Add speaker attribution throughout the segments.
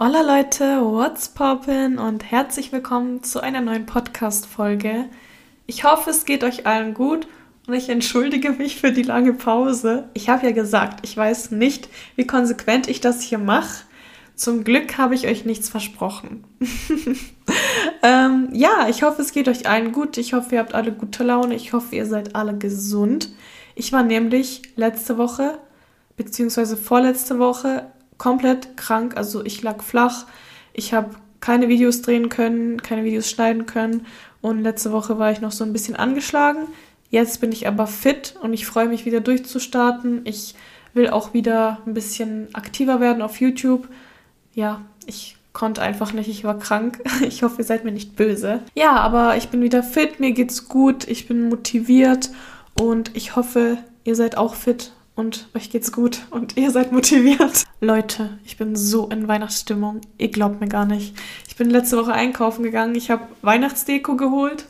Speaker 1: Hola Leute, what's poppin und herzlich willkommen zu einer neuen Podcast-Folge. Ich hoffe, es geht euch allen gut und ich entschuldige mich für die lange Pause. Ich habe ja gesagt, ich weiß nicht, wie konsequent ich das hier mache. Zum Glück habe ich euch nichts versprochen. ähm, ja, ich hoffe, es geht euch allen gut. Ich hoffe, ihr habt alle gute Laune. Ich hoffe, ihr seid alle gesund. Ich war nämlich letzte Woche, beziehungsweise vorletzte Woche, komplett krank. Also ich lag flach. Ich habe keine Videos drehen können, keine Videos schneiden können. Und letzte Woche war ich noch so ein bisschen angeschlagen. Jetzt bin ich aber fit und ich freue mich wieder durchzustarten. Ich will auch wieder ein bisschen aktiver werden auf YouTube ja, ich konnte einfach nicht, ich war krank. Ich hoffe, ihr seid mir nicht böse. Ja, aber ich bin wieder fit, mir geht's gut, ich bin motiviert und ich hoffe, ihr seid auch fit und euch geht's gut und ihr seid motiviert. Leute, ich bin so in Weihnachtsstimmung. Ihr glaubt mir gar nicht. Ich bin letzte Woche einkaufen gegangen. Ich habe Weihnachtsdeko geholt.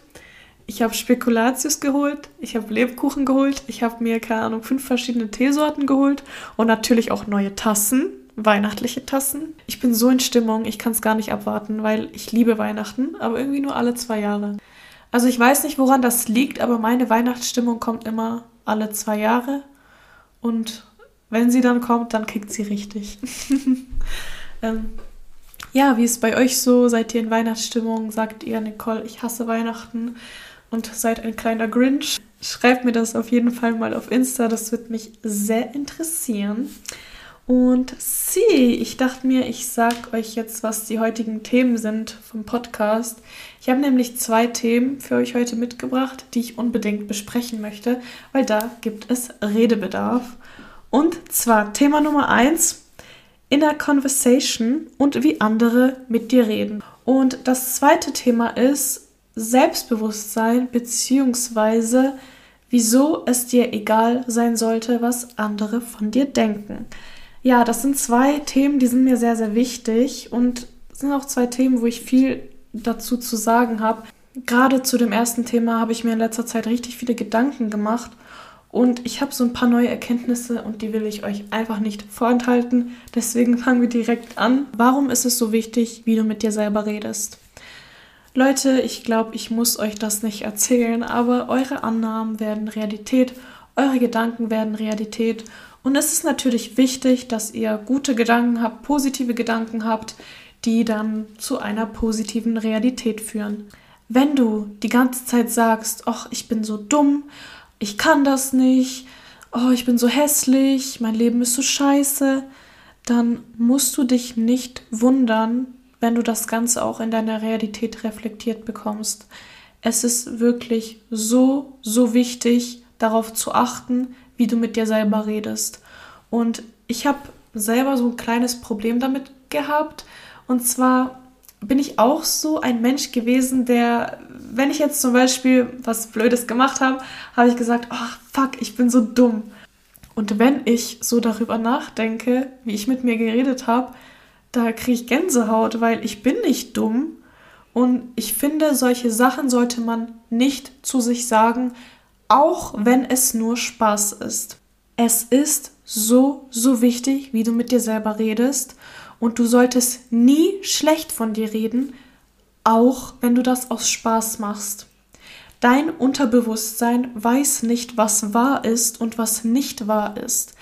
Speaker 1: Ich habe Spekulatius geholt. Ich habe Lebkuchen geholt. Ich habe mir, keine Ahnung, fünf verschiedene Teesorten geholt. Und natürlich auch neue Tassen weihnachtliche Tassen. Ich bin so in Stimmung, ich kann es gar nicht abwarten, weil ich liebe Weihnachten, aber irgendwie nur alle zwei Jahre. Also ich weiß nicht, woran das liegt, aber meine Weihnachtsstimmung kommt immer alle zwei Jahre. Und wenn sie dann kommt, dann kickt sie richtig. ähm, ja, wie ist bei euch so? Seid ihr in Weihnachtsstimmung? Sagt ihr, Nicole, ich hasse Weihnachten und seid ein kleiner Grinch? Schreibt mir das auf jeden Fall mal auf Insta, das wird mich sehr interessieren. Und sie, ich dachte mir, ich sag euch jetzt, was die heutigen Themen sind vom Podcast. Ich habe nämlich zwei Themen für euch heute mitgebracht, die ich unbedingt besprechen möchte, weil da gibt es Redebedarf. Und zwar Thema Nummer eins, Inner Conversation und wie andere mit dir reden. Und das zweite Thema ist Selbstbewusstsein beziehungsweise wieso es dir egal sein sollte, was andere von dir denken. Ja, das sind zwei Themen, die sind mir sehr, sehr wichtig und sind auch zwei Themen, wo ich viel dazu zu sagen habe. Gerade zu dem ersten Thema habe ich mir in letzter Zeit richtig viele Gedanken gemacht und ich habe so ein paar neue Erkenntnisse und die will ich euch einfach nicht vorenthalten. Deswegen fangen wir direkt an. Warum ist es so wichtig, wie du mit dir selber redest? Leute, ich glaube, ich muss euch das nicht erzählen, aber eure Annahmen werden Realität, eure Gedanken werden Realität und es ist natürlich wichtig, dass ihr gute Gedanken habt, positive Gedanken habt, die dann zu einer positiven Realität führen. Wenn du die ganze Zeit sagst, ach, ich bin so dumm, ich kann das nicht, oh, ich bin so hässlich, mein Leben ist so scheiße, dann musst du dich nicht wundern, wenn du das Ganze auch in deiner Realität reflektiert bekommst. Es ist wirklich so, so wichtig, darauf zu achten, wie du mit dir selber redest. Und ich habe selber so ein kleines Problem damit gehabt. Und zwar bin ich auch so ein Mensch gewesen, der, wenn ich jetzt zum Beispiel was Blödes gemacht habe, habe ich gesagt, ach fuck, ich bin so dumm. Und wenn ich so darüber nachdenke, wie ich mit mir geredet habe, da kriege ich Gänsehaut, weil ich bin nicht dumm. Und ich finde, solche Sachen sollte man nicht zu sich sagen, auch wenn es nur Spaß ist. Es ist so, so wichtig, wie du mit dir selber redest und du solltest nie schlecht von dir reden, auch wenn du das aus Spaß machst. Dein Unterbewusstsein weiß nicht, was wahr ist und was nicht wahr ist.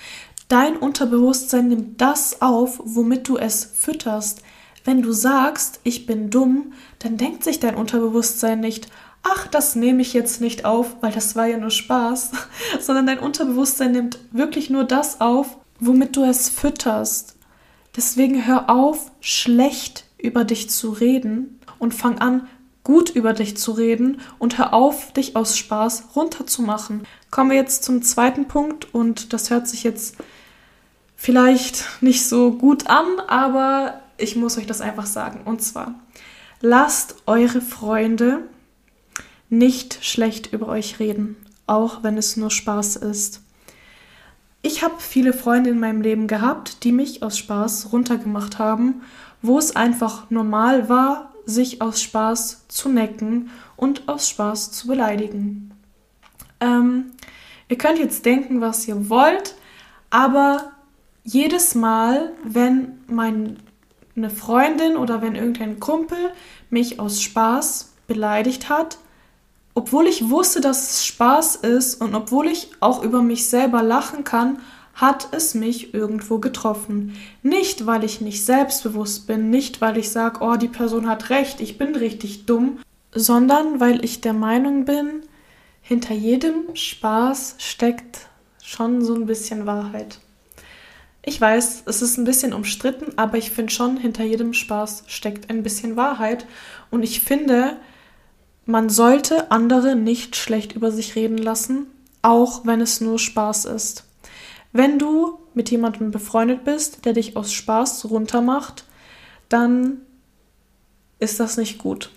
Speaker 1: Dein Unterbewusstsein nimmt das auf, womit du es fütterst. Wenn du sagst, ich bin dumm, dann denkt sich dein Unterbewusstsein nicht, ach, das nehme ich jetzt nicht auf, weil das war ja nur Spaß, sondern dein Unterbewusstsein nimmt wirklich nur das auf, womit du es fütterst. Deswegen hör auf, schlecht über dich zu reden und fang an, gut über dich zu reden und hör auf, dich aus Spaß runterzumachen. Kommen wir jetzt zum zweiten Punkt und das hört sich jetzt vielleicht nicht so gut an, aber ich muss euch das einfach sagen. Und zwar, lasst eure Freunde nicht schlecht über euch reden, auch wenn es nur Spaß ist. Ich habe viele Freunde in meinem Leben gehabt, die mich aus Spaß runtergemacht haben, wo es einfach normal war, sich aus Spaß zu necken und aus Spaß zu beleidigen. Ähm, ihr könnt jetzt denken, was ihr wollt, aber jedes Mal, wenn mein eine Freundin oder wenn irgendein Kumpel mich aus Spaß beleidigt hat, obwohl ich wusste, dass es Spaß ist und obwohl ich auch über mich selber lachen kann, hat es mich irgendwo getroffen. Nicht, weil ich nicht selbstbewusst bin, nicht, weil ich sage, oh, die Person hat recht, ich bin richtig dumm, sondern weil ich der Meinung bin, hinter jedem Spaß steckt schon so ein bisschen Wahrheit. Ich weiß, es ist ein bisschen umstritten, aber ich finde schon, hinter jedem Spaß steckt ein bisschen Wahrheit. Und ich finde, man sollte andere nicht schlecht über sich reden lassen, auch wenn es nur Spaß ist. Wenn du mit jemandem befreundet bist, der dich aus Spaß runtermacht, dann ist das nicht gut.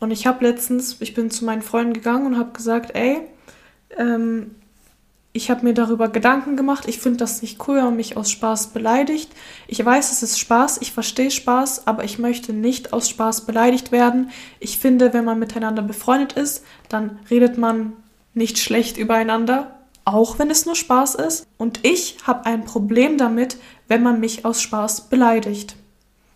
Speaker 1: Und ich habe letztens, ich bin zu meinen Freunden gegangen und habe gesagt, ey, ähm, ich habe mir darüber Gedanken gemacht. Ich finde das nicht cool, wenn man mich aus Spaß beleidigt. Ich weiß, es ist Spaß, ich verstehe Spaß, aber ich möchte nicht aus Spaß beleidigt werden. Ich finde, wenn man miteinander befreundet ist, dann redet man nicht schlecht übereinander auch wenn es nur Spaß ist. Und ich habe ein Problem damit, wenn man mich aus Spaß beleidigt.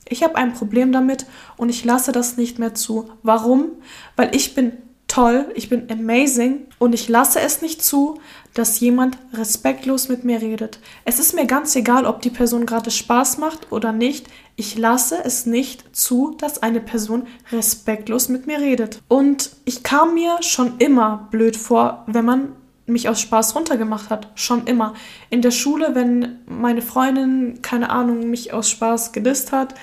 Speaker 1: Ich habe ein Problem damit und ich lasse das nicht mehr zu. Warum? Weil ich bin toll, ich bin amazing und ich lasse es nicht zu, dass jemand respektlos mit mir redet. Es ist mir ganz egal, ob die Person gerade Spaß macht oder nicht. Ich lasse es nicht zu, dass eine Person respektlos mit mir redet. Und ich kam mir schon immer blöd vor, wenn man mich aus Spaß runtergemacht hat. Schon immer. In der Schule, wenn meine Freundin, keine Ahnung, mich aus Spaß gedisst hat,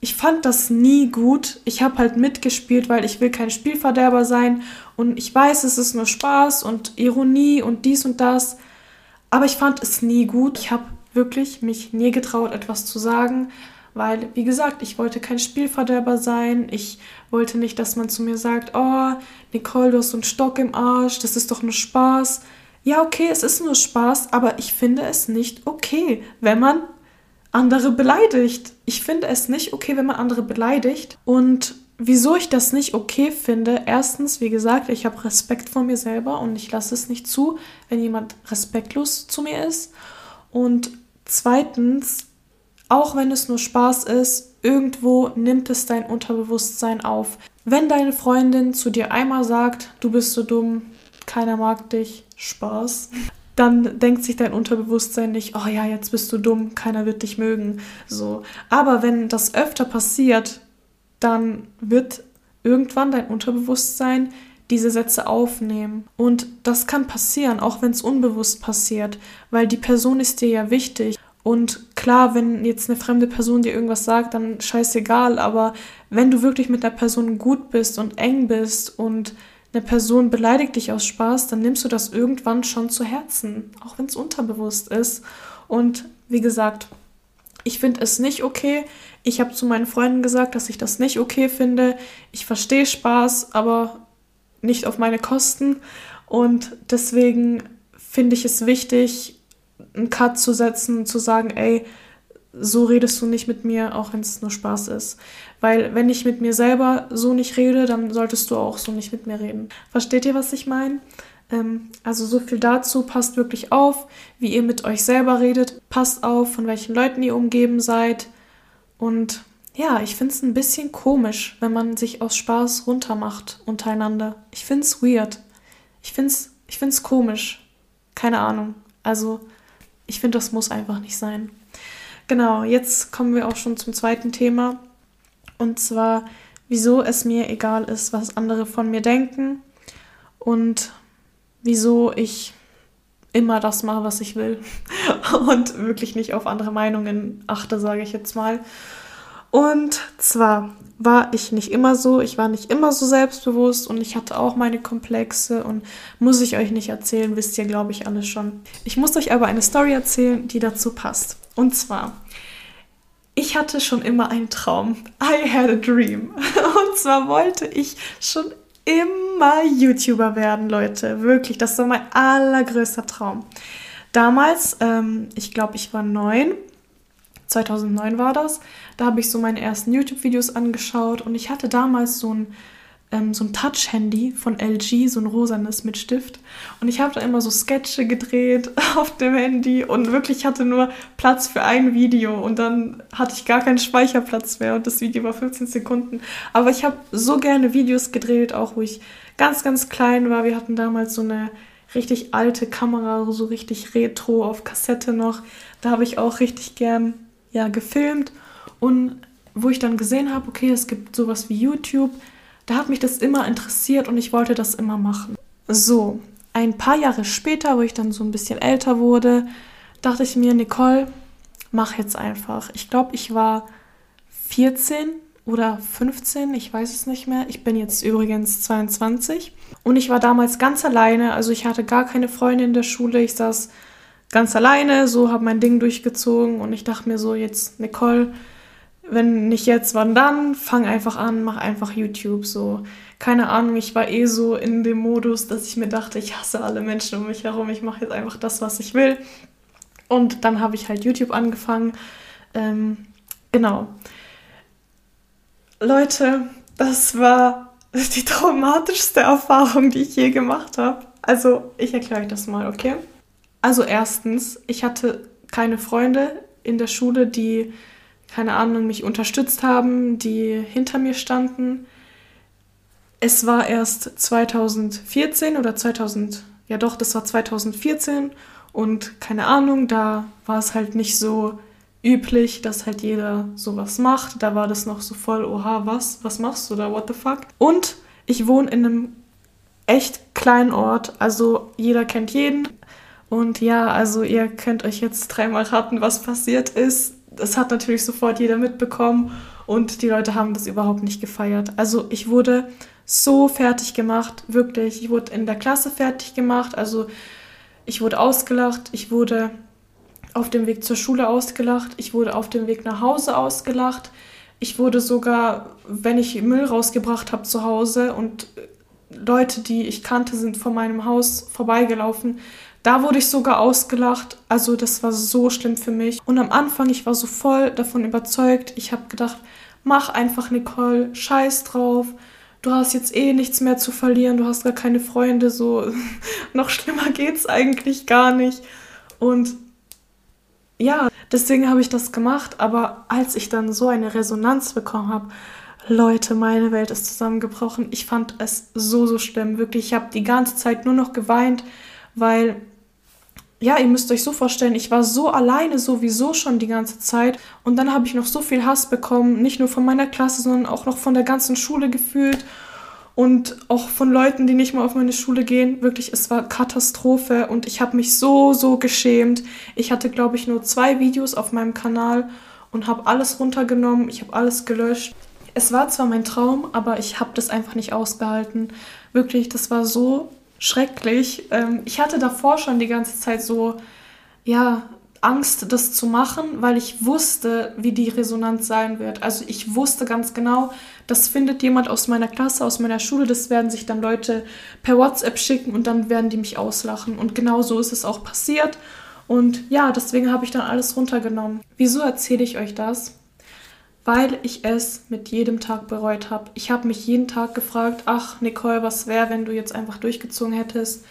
Speaker 1: ich fand das nie gut. Ich habe halt mitgespielt, weil ich will kein Spielverderber sein. Und ich weiß, es ist nur Spaß und Ironie und dies und das. Aber ich fand es nie gut. Ich habe wirklich mich nie getraut, etwas zu sagen weil, wie gesagt, ich wollte kein Spielverderber sein. Ich wollte nicht, dass man zu mir sagt, oh, Nicole, du hast so einen Stock im Arsch, das ist doch nur Spaß. Ja, okay, es ist nur Spaß, aber ich finde es nicht okay, wenn man andere beleidigt. Ich finde es nicht okay, wenn man andere beleidigt. Und wieso ich das nicht okay finde, erstens, wie gesagt, ich habe Respekt vor mir selber und ich lasse es nicht zu, wenn jemand respektlos zu mir ist. Und zweitens, auch wenn es nur Spaß ist, irgendwo nimmt es dein Unterbewusstsein auf. Wenn deine Freundin zu dir einmal sagt, du bist so dumm, keiner mag dich, Spaß, dann denkt sich dein Unterbewusstsein nicht, oh ja, jetzt bist du dumm, keiner wird dich mögen. So. Aber wenn das öfter passiert, dann wird irgendwann dein Unterbewusstsein diese Sätze aufnehmen. Und das kann passieren, auch wenn es unbewusst passiert, weil die Person ist dir ja wichtig. Und klar, wenn jetzt eine fremde Person dir irgendwas sagt, dann scheißegal, aber wenn du wirklich mit der Person gut bist und eng bist und eine Person beleidigt dich aus Spaß, dann nimmst du das irgendwann schon zu Herzen, auch wenn es unterbewusst ist. Und wie gesagt, ich finde es nicht okay. Ich habe zu meinen Freunden gesagt, dass ich das nicht okay finde. Ich verstehe Spaß, aber nicht auf meine Kosten. Und deswegen finde ich es wichtig, einen Cut zu setzen, zu sagen, ey, so redest du nicht mit mir, auch wenn es nur Spaß ist. Weil wenn ich mit mir selber so nicht rede, dann solltest du auch so nicht mit mir reden. Versteht ihr, was ich meine? Ähm, also so viel dazu. Passt wirklich auf, wie ihr mit euch selber redet. Passt auf, von welchen Leuten ihr umgeben seid. Und ja, ich finde es ein bisschen komisch, wenn man sich aus Spaß runtermacht untereinander. Ich finde es weird. Ich finde es ich find's komisch. Keine Ahnung. Also ich finde, das muss einfach nicht sein. Genau, jetzt kommen wir auch schon zum zweiten Thema. Und zwar, wieso es mir egal ist, was andere von mir denken und wieso ich immer das mache, was ich will und wirklich nicht auf andere Meinungen achte, sage ich jetzt mal. Und zwar war ich nicht immer so, ich war nicht immer so selbstbewusst und ich hatte auch meine Komplexe und muss ich euch nicht erzählen, wisst ihr, glaube ich, alles schon. Ich muss euch aber eine Story erzählen, die dazu passt. Und zwar, ich hatte schon immer einen Traum. I had a dream. Und zwar wollte ich schon immer YouTuber werden, Leute. Wirklich, das war mein allergrößter Traum. Damals, ähm, ich glaube, ich war neun 2009 war das. Da habe ich so meine ersten YouTube-Videos angeschaut und ich hatte damals so ein ähm, so ein Touch-Handy von LG, so ein rosanes mit Stift. Und ich habe da immer so Sketche gedreht auf dem Handy und wirklich hatte nur Platz für ein Video und dann hatte ich gar keinen Speicherplatz mehr und das Video war 15 Sekunden. Aber ich habe so gerne Videos gedreht, auch wo ich ganz, ganz klein war. Wir hatten damals so eine richtig alte Kamera, so richtig retro auf Kassette noch. Da habe ich auch richtig gern ja, gefilmt und wo ich dann gesehen habe, okay, es gibt sowas wie YouTube, da hat mich das immer interessiert und ich wollte das immer machen. So, ein paar Jahre später, wo ich dann so ein bisschen älter wurde, dachte ich mir, Nicole, mach jetzt einfach. Ich glaube, ich war 14 oder 15, ich weiß es nicht mehr. Ich bin jetzt übrigens 22 und ich war damals ganz alleine, also ich hatte gar keine Freunde in der Schule. Ich saß ganz alleine, so habe mein Ding durchgezogen und ich dachte mir so jetzt Nicole, wenn nicht jetzt, wann dann? Fang einfach an, mach einfach YouTube. So, keine Ahnung, ich war eh so in dem Modus, dass ich mir dachte, ich hasse alle Menschen um mich herum, ich mache jetzt einfach das, was ich will. Und dann habe ich halt YouTube angefangen. Ähm, genau. Leute, das war die traumatischste Erfahrung, die ich je gemacht habe. Also, ich erkläre euch das mal, okay? Also, erstens, ich hatte keine Freunde in der Schule, die keine Ahnung, mich unterstützt haben, die hinter mir standen. Es war erst 2014 oder 2000, ja doch, das war 2014 und keine Ahnung, da war es halt nicht so üblich, dass halt jeder sowas macht. Da war das noch so voll, oha, was, was machst du da, what the fuck? Und ich wohne in einem echt kleinen Ort, also jeder kennt jeden. Und ja, also ihr könnt euch jetzt dreimal raten, was passiert ist das hat natürlich sofort jeder mitbekommen und die Leute haben das überhaupt nicht gefeiert. Also ich wurde so fertig gemacht, wirklich. Ich wurde in der Klasse fertig gemacht, also ich wurde ausgelacht, ich wurde auf dem Weg zur Schule ausgelacht, ich wurde auf dem Weg nach Hause ausgelacht, ich wurde sogar, wenn ich Müll rausgebracht habe zu Hause und Leute, die ich kannte, sind vor meinem Haus vorbeigelaufen, da wurde ich sogar ausgelacht. Also das war so schlimm für mich. Und am Anfang, ich war so voll davon überzeugt. Ich habe gedacht, mach einfach Nicole, scheiß drauf. Du hast jetzt eh nichts mehr zu verlieren, du hast gar keine Freunde, so noch schlimmer geht's eigentlich gar nicht. Und ja, deswegen habe ich das gemacht, aber als ich dann so eine Resonanz bekommen habe, Leute, meine Welt ist zusammengebrochen. Ich fand es so, so schlimm. Wirklich, ich habe die ganze Zeit nur noch geweint, weil ja, ihr müsst euch so vorstellen, ich war so alleine sowieso schon die ganze Zeit und dann habe ich noch so viel Hass bekommen, nicht nur von meiner Klasse, sondern auch noch von der ganzen Schule gefühlt und auch von Leuten, die nicht mal auf meine Schule gehen. Wirklich, es war Katastrophe und ich habe mich so, so geschämt. Ich hatte, glaube ich, nur zwei Videos auf meinem Kanal und habe alles runtergenommen, ich habe alles gelöscht. Es war zwar mein Traum, aber ich habe das einfach nicht ausgehalten. Wirklich, das war so schrecklich. Ähm, ich hatte davor schon die ganze Zeit so, ja, Angst, das zu machen, weil ich wusste, wie die Resonanz sein wird. Also ich wusste ganz genau, das findet jemand aus meiner Klasse, aus meiner Schule, das werden sich dann Leute per WhatsApp schicken und dann werden die mich auslachen. Und genau so ist es auch passiert. Und ja, deswegen habe ich dann alles runtergenommen. Wieso erzähle ich euch das? Weil ich es mit jedem Tag bereut habe. Ich habe mich jeden Tag gefragt, ach Nicole, was wäre, wenn du jetzt einfach durchgezogen hättest?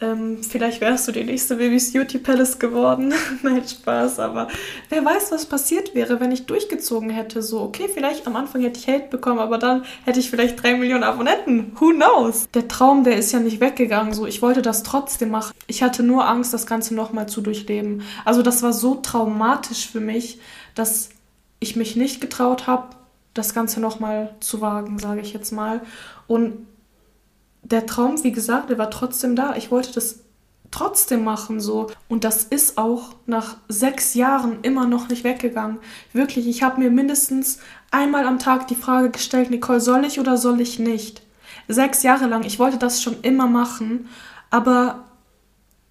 Speaker 1: Ähm, vielleicht wärst du die nächste Babys Beauty Palace geworden. Nein, Spaß, aber wer weiß, was passiert wäre, wenn ich durchgezogen hätte. So, okay, vielleicht am Anfang hätte ich Hate bekommen, aber dann hätte ich vielleicht drei Millionen Abonnenten. Who knows? Der Traum, der ist ja nicht weggegangen. So, ich wollte das trotzdem machen. Ich hatte nur Angst, das Ganze nochmal zu durchleben. Also, das war so traumatisch für mich, dass ich mich nicht getraut habe, das Ganze nochmal zu wagen, sage ich jetzt mal. Und der Traum, wie gesagt, der war trotzdem da. Ich wollte das trotzdem machen so. Und das ist auch nach sechs Jahren immer noch nicht weggegangen. Wirklich, ich habe mir mindestens einmal am Tag die Frage gestellt, Nicole, soll ich oder soll ich nicht? Sechs Jahre lang. Ich wollte das schon immer machen, aber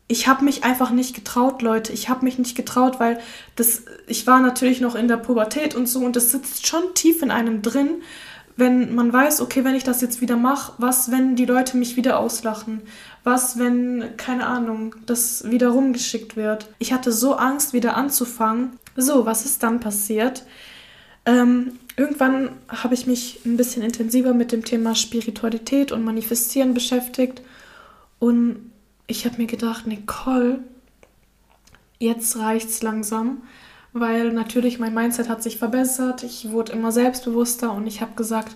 Speaker 1: ich habe mich einfach nicht getraut, Leute. Ich habe mich nicht getraut, weil das, ich war natürlich noch in der Pubertät und so und das sitzt schon tief in einem drin, wenn man weiß, okay, wenn ich das jetzt wieder mache, was, wenn die Leute mich wieder auslachen? Was, wenn, keine Ahnung, das wieder rumgeschickt wird? Ich hatte so Angst, wieder anzufangen. So, was ist dann passiert? Ähm, irgendwann habe ich mich ein bisschen intensiver mit dem Thema Spiritualität und Manifestieren beschäftigt. Und ich habe mir gedacht, Nicole, jetzt reicht's langsam, weil natürlich mein Mindset hat sich verbessert. Ich wurde immer selbstbewusster und ich habe gesagt,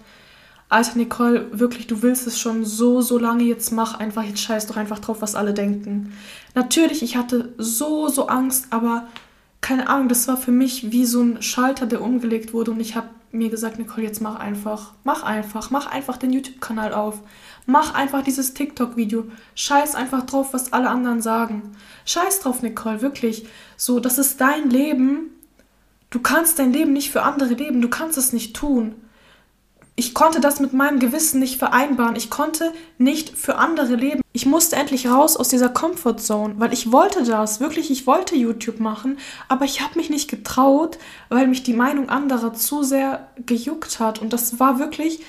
Speaker 1: Alter Nicole, wirklich, du willst es schon so, so lange, jetzt mach einfach, jetzt scheiß doch einfach drauf, was alle denken. Natürlich, ich hatte so, so Angst, aber keine Ahnung, das war für mich wie so ein Schalter, der umgelegt wurde und ich habe mir gesagt, Nicole, jetzt mach einfach, mach einfach, mach einfach den YouTube-Kanal auf. Mach einfach dieses TikTok-Video. Scheiß einfach drauf, was alle anderen sagen. Scheiß drauf, Nicole, wirklich. So, das ist dein Leben. Du kannst dein Leben nicht für andere leben. Du kannst es nicht tun ich konnte das mit meinem Gewissen nicht vereinbaren. Ich konnte nicht für andere leben. Ich musste endlich raus aus dieser Comfortzone, weil ich wollte das, wirklich, ich wollte YouTube machen, aber ich habe mich nicht getraut, weil mich die Meinung anderer zu sehr gejuckt hat. Und das war wirklich,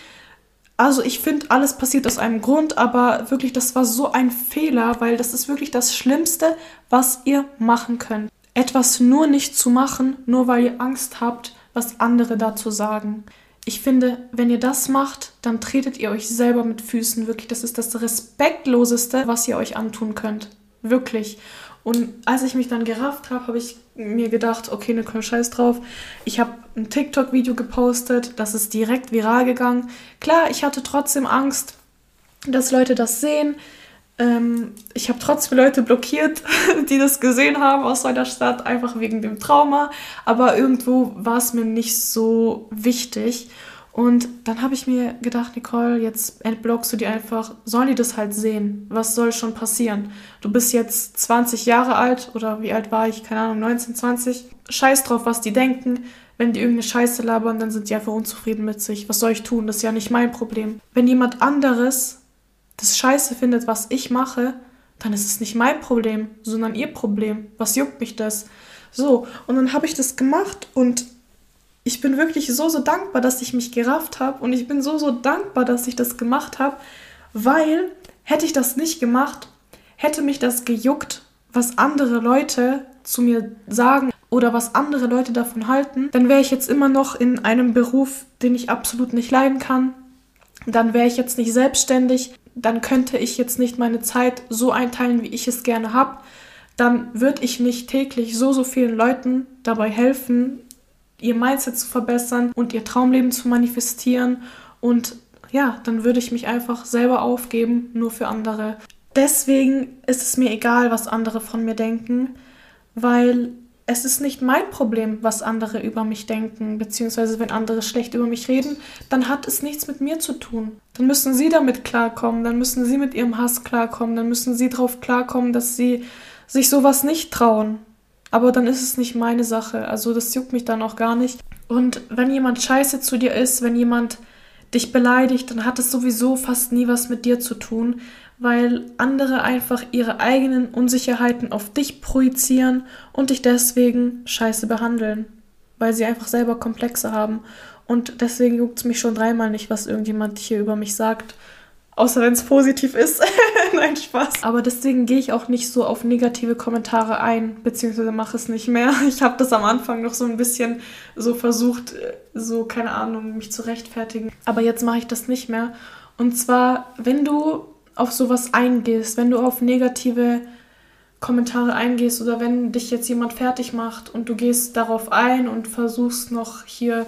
Speaker 1: also ich finde, alles passiert aus einem Grund, aber wirklich, das war so ein Fehler, weil das ist wirklich das Schlimmste, was ihr machen könnt. Etwas nur nicht zu machen, nur weil ihr Angst habt, was andere dazu sagen ich finde, wenn ihr das macht, dann tretet ihr euch selber mit Füßen. Wirklich, das ist das Respektloseste, was ihr euch antun könnt. Wirklich. Und als ich mich dann gerafft habe, habe ich mir gedacht, okay, ne Scheiß drauf. Ich habe ein TikTok-Video gepostet, das ist direkt viral gegangen. Klar, ich hatte trotzdem Angst, dass Leute das sehen. Ähm, ich habe trotzdem Leute blockiert, die das gesehen haben aus meiner Stadt, einfach wegen dem Trauma. Aber irgendwo war es mir nicht so wichtig. Und dann habe ich mir gedacht, Nicole, jetzt entblockst du die einfach. Sollen die das halt sehen? Was soll schon passieren? Du bist jetzt 20 Jahre alt oder wie alt war ich? Keine Ahnung, 19, 20. Scheiß drauf, was die denken. Wenn die irgendeine Scheiße labern, dann sind die einfach unzufrieden mit sich. Was soll ich tun? Das ist ja nicht mein Problem. Wenn jemand anderes das scheiße findet, was ich mache, dann ist es nicht mein Problem, sondern ihr Problem. Was juckt mich das? So, und dann habe ich das gemacht und ich bin wirklich so, so dankbar, dass ich mich gerafft habe und ich bin so, so dankbar, dass ich das gemacht habe, weil hätte ich das nicht gemacht, hätte mich das gejuckt, was andere Leute zu mir sagen oder was andere Leute davon halten, dann wäre ich jetzt immer noch in einem Beruf, den ich absolut nicht leiden kann. Dann wäre ich jetzt nicht selbstständig dann könnte ich jetzt nicht meine Zeit so einteilen, wie ich es gerne habe. Dann würde ich nicht täglich so, so vielen Leuten dabei helfen, ihr Mindset zu verbessern und ihr Traumleben zu manifestieren. Und ja, dann würde ich mich einfach selber aufgeben, nur für andere. Deswegen ist es mir egal, was andere von mir denken, weil es ist nicht mein Problem, was andere über mich denken, beziehungsweise wenn andere schlecht über mich reden, dann hat es nichts mit mir zu tun. Dann müssen sie damit klarkommen, dann müssen sie mit ihrem Hass klarkommen, dann müssen sie darauf klarkommen, dass sie sich sowas nicht trauen. Aber dann ist es nicht meine Sache, also das juckt mich dann auch gar nicht. Und wenn jemand scheiße zu dir ist, wenn jemand dich beleidigt, dann hat es sowieso fast nie was mit dir zu tun, weil andere einfach ihre eigenen Unsicherheiten auf dich projizieren und dich deswegen scheiße behandeln, weil sie einfach selber Komplexe haben. Und deswegen juckt es mich schon dreimal nicht, was irgendjemand hier über mich sagt. Außer wenn es positiv ist. Nein, Spaß. Aber deswegen gehe ich auch nicht so auf negative Kommentare ein, beziehungsweise mache es nicht mehr. Ich habe das am Anfang noch so ein bisschen so versucht, so, keine Ahnung, mich zu rechtfertigen. Aber jetzt mache ich das nicht mehr. Und zwar, wenn du auf sowas eingehst, wenn du auf negative Kommentare eingehst oder wenn dich jetzt jemand fertig macht und du gehst darauf ein und versuchst noch hier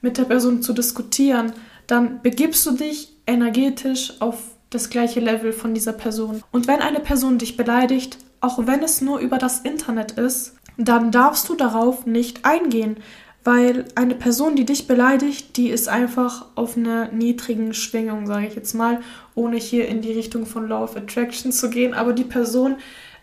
Speaker 1: mit der Person zu diskutieren, dann begibst du dich energetisch auf das gleiche Level von dieser Person. Und wenn eine Person dich beleidigt, auch wenn es nur über das Internet ist, dann darfst du darauf nicht eingehen, weil eine Person, die dich beleidigt, die ist einfach auf einer niedrigen Schwingung, sage ich jetzt mal, ohne hier in die Richtung von Law of Attraction zu gehen. Aber die Person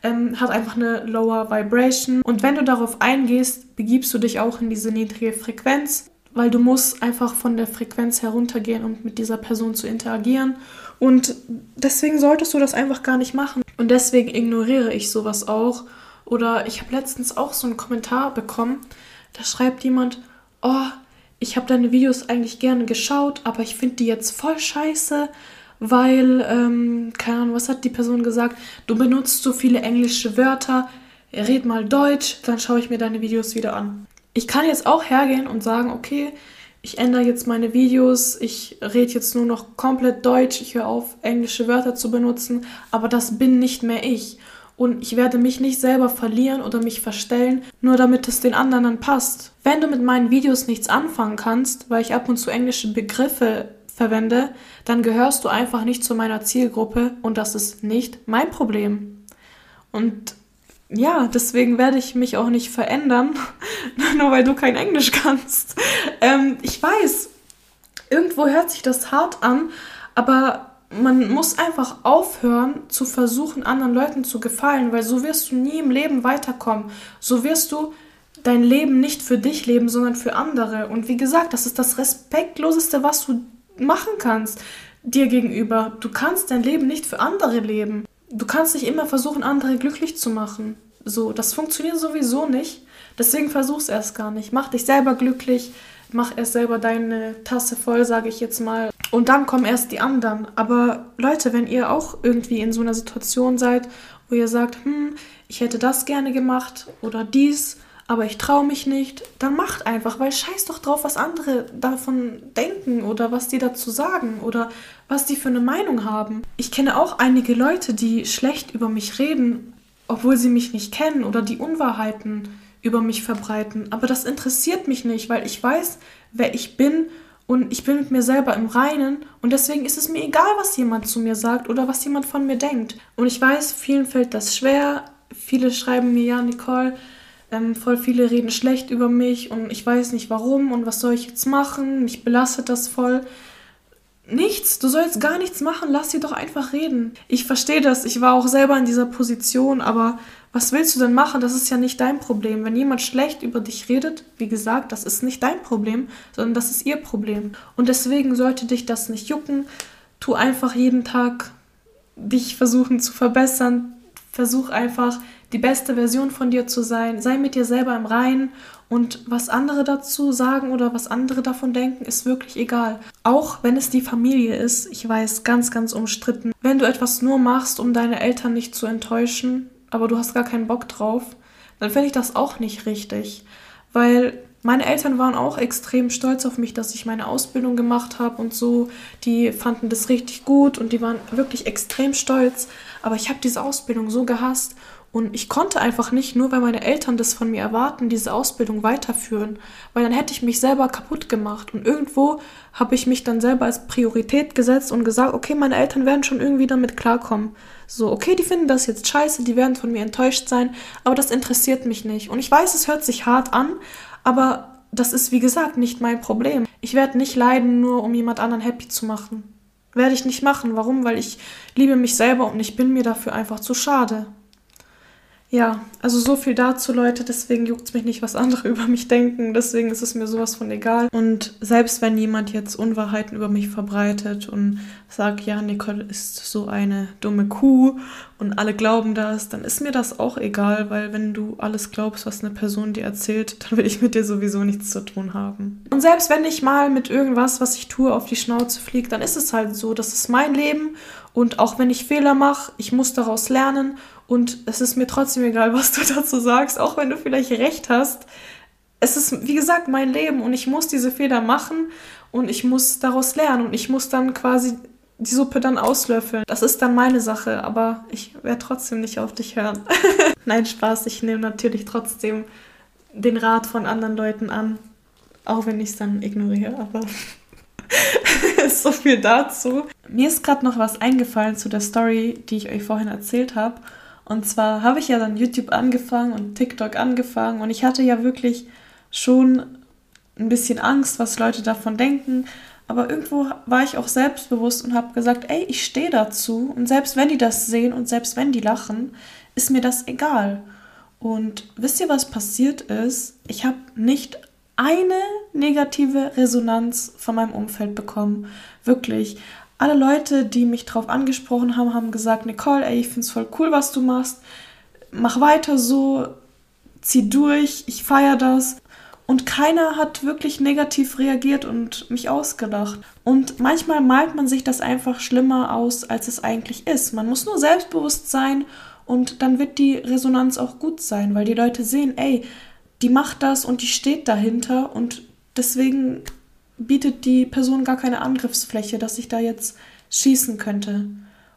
Speaker 1: ähm, hat einfach eine lower Vibration. Und wenn du darauf eingehst, begibst du dich auch in diese niedrige Frequenz, weil du musst einfach von der Frequenz heruntergehen, um mit dieser Person zu interagieren. Und deswegen solltest du das einfach gar nicht machen. Und deswegen ignoriere ich sowas auch. Oder ich habe letztens auch so einen Kommentar bekommen, da schreibt jemand, oh, ich habe deine Videos eigentlich gerne geschaut, aber ich finde die jetzt voll scheiße, weil, ähm, keine Ahnung, was hat die Person gesagt? Du benutzt so viele englische Wörter, red mal Deutsch, dann schaue ich mir deine Videos wieder an. Ich kann jetzt auch hergehen und sagen, okay, ich ändere jetzt meine Videos, ich rede jetzt nur noch komplett Deutsch, ich höre auf, englische Wörter zu benutzen, aber das bin nicht mehr ich. Und ich werde mich nicht selber verlieren oder mich verstellen, nur damit es den anderen dann passt. Wenn du mit meinen Videos nichts anfangen kannst, weil ich ab und zu englische Begriffe verwende, dann gehörst du einfach nicht zu meiner Zielgruppe und das ist nicht mein Problem. Und ja, deswegen werde ich mich auch nicht verändern, nur weil du kein Englisch kannst. Ähm, ich weiß, irgendwo hört sich das hart an, aber man muss einfach aufhören zu versuchen, anderen Leuten zu gefallen, weil so wirst du nie im Leben weiterkommen. So wirst du dein Leben nicht für dich leben, sondern für andere. Und wie gesagt, das ist das Respektloseste, was du machen kannst dir gegenüber. Du kannst dein Leben nicht für andere leben. Du kannst nicht immer versuchen, andere glücklich zu machen. So, das funktioniert sowieso nicht. Deswegen versuch's erst gar nicht. Mach dich selber glücklich, mach erst selber deine Tasse voll, sage ich jetzt mal. Und dann kommen erst die anderen. Aber Leute, wenn ihr auch irgendwie in so einer Situation seid, wo ihr sagt, hm, ich hätte das gerne gemacht oder dies, aber ich traue mich nicht, dann macht einfach, weil scheiß doch drauf, was andere davon denken oder was die dazu sagen oder was die für eine Meinung haben. Ich kenne auch einige Leute, die schlecht über mich reden, obwohl sie mich nicht kennen oder die Unwahrheiten über mich verbreiten. Aber das interessiert mich nicht, weil ich weiß, wer ich bin und ich bin mit mir selber im Reinen und deswegen ist es mir egal, was jemand zu mir sagt oder was jemand von mir denkt. Und ich weiß, vielen fällt das schwer. Viele schreiben mir, ja, Nicole, ähm, voll viele reden schlecht über mich und ich weiß nicht warum und was soll ich jetzt machen. Mich belastet das voll. Nichts, du sollst gar nichts machen, lass sie doch einfach reden. Ich verstehe das, ich war auch selber in dieser Position, aber was willst du denn machen? Das ist ja nicht dein Problem. Wenn jemand schlecht über dich redet, wie gesagt, das ist nicht dein Problem, sondern das ist ihr Problem. Und deswegen sollte dich das nicht jucken. Tu einfach jeden Tag dich versuchen zu verbessern. Versuch einfach die beste Version von dir zu sein. Sei mit dir selber im Reinen und was andere dazu sagen oder was andere davon denken, ist wirklich egal. Auch wenn es die Familie ist, ich weiß, ganz, ganz umstritten. Wenn du etwas nur machst, um deine Eltern nicht zu enttäuschen, aber du hast gar keinen Bock drauf, dann finde ich das auch nicht richtig. Weil meine Eltern waren auch extrem stolz auf mich, dass ich meine Ausbildung gemacht habe und so. Die fanden das richtig gut und die waren wirklich extrem stolz. Aber ich habe diese Ausbildung so gehasst und ich konnte einfach nicht, nur weil meine Eltern das von mir erwarten, diese Ausbildung weiterführen, weil dann hätte ich mich selber kaputt gemacht. Und irgendwo habe ich mich dann selber als Priorität gesetzt und gesagt, okay, meine Eltern werden schon irgendwie damit klarkommen. So, okay, die finden das jetzt scheiße, die werden von mir enttäuscht sein, aber das interessiert mich nicht. Und ich weiß, es hört sich hart an, aber das ist, wie gesagt, nicht mein Problem. Ich werde nicht leiden, nur um jemand anderen happy zu machen. Werde ich nicht machen. Warum? Weil ich liebe mich selber und ich bin mir dafür einfach zu schade. Ja, also so viel dazu, Leute. Deswegen juckt es mich nicht, was andere über mich denken. Deswegen ist es mir sowas von egal. Und selbst wenn jemand jetzt Unwahrheiten über mich verbreitet und sagt, ja, Nicole ist so eine dumme Kuh und alle glauben das, dann ist mir das auch egal, weil wenn du alles glaubst, was eine Person dir erzählt, dann will ich mit dir sowieso nichts zu tun haben. Und selbst wenn ich mal mit irgendwas, was ich tue, auf die Schnauze fliege, dann ist es halt so. Das ist mein Leben und auch wenn ich Fehler mache, ich muss daraus lernen. Und es ist mir trotzdem egal, was du dazu sagst, auch wenn du vielleicht recht hast. Es ist, wie gesagt, mein Leben. Und ich muss diese Fehler machen. Und ich muss daraus lernen. Und ich muss dann quasi die Suppe dann auslöffeln. Das ist dann meine Sache, aber ich werde trotzdem nicht auf dich hören. Nein, Spaß, ich nehme natürlich trotzdem den Rat von anderen Leuten an, auch wenn ich es dann ignoriere, aber so viel dazu. Mir ist gerade noch was eingefallen zu der Story, die ich euch vorhin erzählt habe. Und zwar habe ich ja dann YouTube angefangen und TikTok angefangen und ich hatte ja wirklich schon ein bisschen Angst, was Leute davon denken. Aber irgendwo war ich auch selbstbewusst und habe gesagt, ey, ich stehe dazu. Und selbst wenn die das sehen und selbst wenn die lachen, ist mir das egal. Und wisst ihr, was passiert ist? Ich habe nicht eine negative Resonanz von meinem Umfeld bekommen. Wirklich alle Leute, die mich drauf angesprochen haben, haben gesagt, Nicole, ey, ich find's voll cool, was du machst. Mach weiter so, zieh durch, ich feiere das. Und keiner hat wirklich negativ reagiert und mich ausgedacht. Und manchmal malt man sich das einfach schlimmer aus, als es eigentlich ist. Man muss nur selbstbewusst sein und dann wird die Resonanz auch gut sein, weil die Leute sehen, ey, die macht das und die steht dahinter und deswegen bietet die Person gar keine Angriffsfläche, dass ich da jetzt schießen könnte.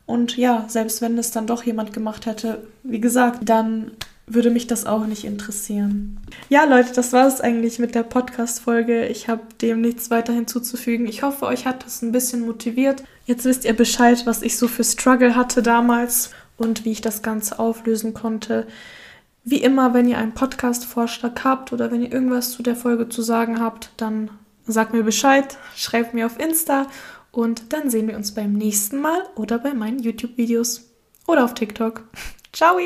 Speaker 1: Und ja, selbst wenn es dann doch jemand gemacht hätte, wie gesagt, dann würde mich das auch nicht interessieren. Ja, Leute, das war es eigentlich mit der Podcast-Folge. Ich habe dem nichts weiter hinzuzufügen. Ich hoffe, euch hat das ein bisschen motiviert. Jetzt wisst ihr Bescheid, was ich so für Struggle hatte damals und wie ich das Ganze auflösen konnte. Wie immer, wenn ihr einen Podcast-Vorschlag habt oder wenn ihr irgendwas zu der Folge zu sagen habt, dann sagt mir Bescheid, schreibt mir auf Insta und dann sehen wir uns beim nächsten Mal oder bei meinen YouTube-Videos oder auf TikTok. Ciao!